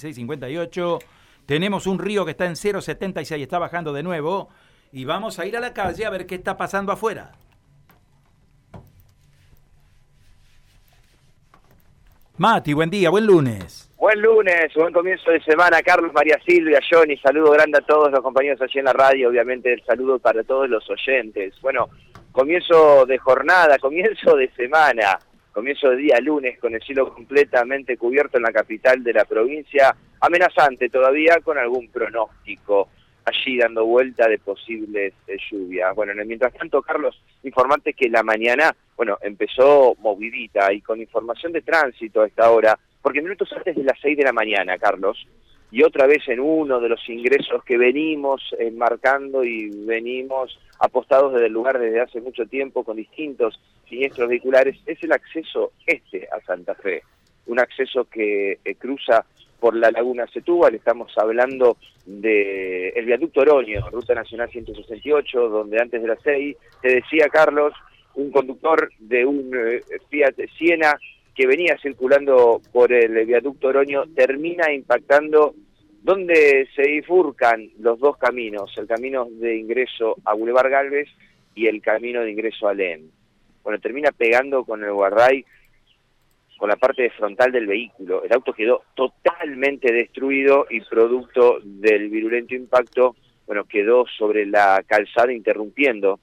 658. Tenemos un río que está en 076, está bajando de nuevo. Y vamos a ir a la calle a ver qué está pasando afuera. Mati, buen día, buen lunes. Buen lunes, buen comienzo de semana, Carlos, María Silvia, Johnny, saludo grande a todos los compañeros allí en la radio, obviamente el saludo para todos los oyentes. Bueno, comienzo de jornada, comienzo de semana comienzo de día lunes con el cielo completamente cubierto en la capital de la provincia, amenazante todavía con algún pronóstico allí dando vuelta de posibles eh, lluvias. Bueno, mientras tanto, Carlos, informante que la mañana, bueno, empezó movidita y con información de tránsito a esta hora, porque minutos antes de las 6 de la mañana, Carlos, y otra vez en uno de los ingresos que venimos enmarcando y venimos apostados desde el lugar desde hace mucho tiempo con distintos siniestros vehiculares, es el acceso este a Santa Fe, un acceso que eh, cruza por la laguna Setúbal, estamos hablando de el viaducto Oroño, Ruta Nacional 168, donde antes de las 6, te decía Carlos, un conductor de un eh, Fiat Siena que venía circulando por el viaducto Oroño termina impactando donde se bifurcan los dos caminos, el camino de ingreso a Boulevard Galvez y el camino de ingreso a Len. Bueno, termina pegando con el guarday con la parte frontal del vehículo. El auto quedó totalmente destruido y producto del virulento impacto, bueno, quedó sobre la calzada interrumpiendo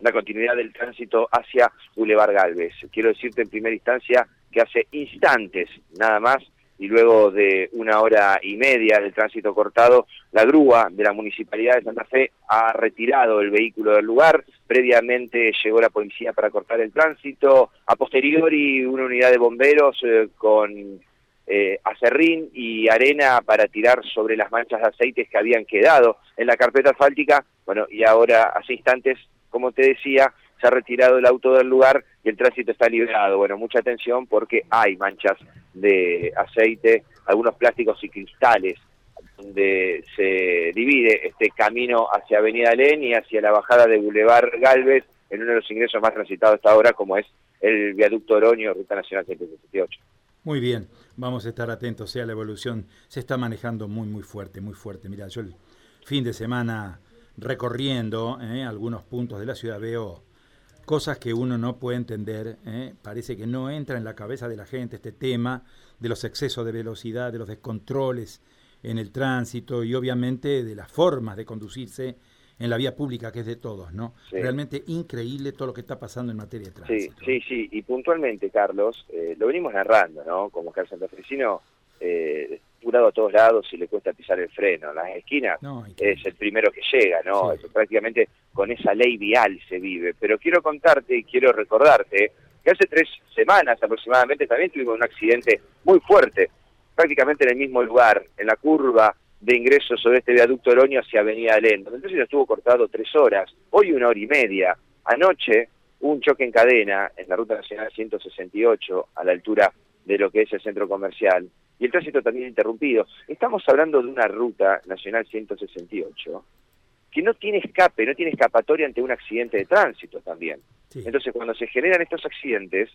la continuidad del tránsito hacia Boulevard Galvez. Quiero decirte en primera instancia que hace instantes nada más y luego de una hora y media del tránsito cortado, la grúa de la Municipalidad de Santa Fe ha retirado el vehículo del lugar. Previamente llegó la policía para cortar el tránsito. A posteriori, una unidad de bomberos eh, con eh, acerrín y arena para tirar sobre las manchas de aceites que habían quedado en la carpeta asfáltica. Bueno, y ahora, hace instantes, como te decía, se ha retirado el auto del lugar y el tránsito está liberado. Bueno, mucha atención porque hay manchas de aceite, algunos plásticos y cristales, donde se divide este camino hacia Avenida Len y hacia la bajada de Boulevard Galvez, en uno de los ingresos más transitados hasta ahora, como es el viaducto Oroño, Ruta Nacional 168. Muy bien, vamos a estar atentos sea la evolución. Se está manejando muy, muy fuerte, muy fuerte. Mira, yo el fin de semana recorriendo eh, algunos puntos de la ciudad veo cosas que uno no puede entender. ¿eh? Parece que no entra en la cabeza de la gente este tema de los excesos de velocidad, de los descontroles en el tránsito y obviamente de las formas de conducirse en la vía pública, que es de todos, ¿no? Realmente increíble todo lo que está pasando en materia de tránsito. Sí, sí, sí. Y puntualmente, Carlos, eh, lo venimos narrando, ¿no? Como el santafesino eh, a todos lados y le cuesta pisar el freno. En las esquinas es el primero que llega, ¿no? prácticamente con esa ley vial se vive. Pero quiero contarte y quiero recordarte que hace tres semanas aproximadamente también tuvimos un accidente muy fuerte, prácticamente en el mismo lugar, en la curva de ingreso sobre este viaducto Oroño hacia Avenida Lendo. Entonces estuvo cortado tres horas, hoy una hora y media. Anoche un choque en cadena en la Ruta Nacional 168 a la altura de lo que es el centro comercial y el tránsito también interrumpido. Estamos hablando de una ruta nacional 168 que no tiene escape, no tiene escapatoria ante un accidente de tránsito también. Entonces, cuando se generan estos accidentes,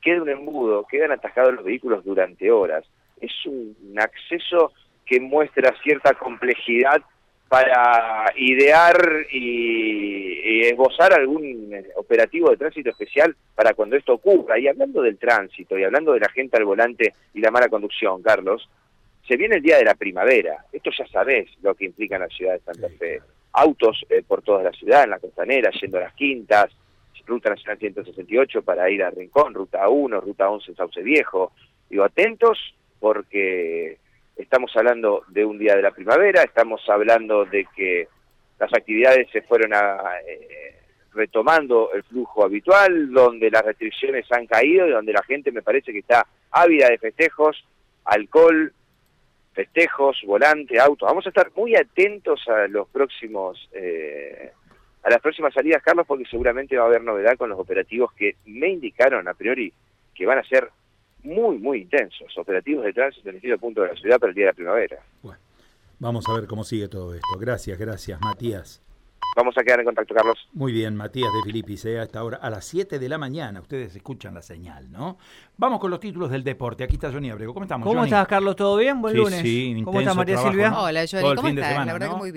queda un embudo, quedan atajados los vehículos durante horas. Es un acceso que muestra cierta complejidad para idear y, esbozar algún operativo de tránsito especial para cuando esto ocurra. Y hablando del tránsito y hablando de la gente al volante y la mala conducción, Carlos, se viene el día de la primavera. Esto ya sabés lo que implica en la ciudad de Santa Fe. Autos eh, por toda la ciudad, en la costanera, yendo a las quintas, Ruta Nacional 168 para ir a Rincón, Ruta 1, Ruta 11 Sauce Viejo. Digo, atentos porque estamos hablando de un día de la primavera, estamos hablando de que las actividades se fueron a, eh, retomando el flujo habitual, donde las restricciones han caído y donde la gente me parece que está ávida de festejos, alcohol, festejos, volante, auto. Vamos a estar muy atentos a los próximos eh, a las próximas salidas, Carlos, porque seguramente va a haber novedad con los operativos que me indicaron a priori que van a ser muy, muy intensos, operativos de tránsito en distintos punto de la ciudad para el día de la primavera. Bueno, vamos a ver cómo sigue todo esto. Gracias, gracias, Matías. vamos a quedar en contacto, Carlos. Muy bien, Matías de Filipis, eh, hasta ahora a las 7 de la mañana. Ustedes escuchan la señal, ¿no? Vamos con los títulos del deporte. Aquí está Johnny Abrego. ¿Cómo estamos, ¿Cómo Johnny? estás, Carlos? ¿Todo bien? Buen Sí, lunes. sí, ¿Cómo estás, María trabajo, Silvia? ¿no? Hola, Johnny, ¿cómo estás? La verdad ¿no? que muy bien.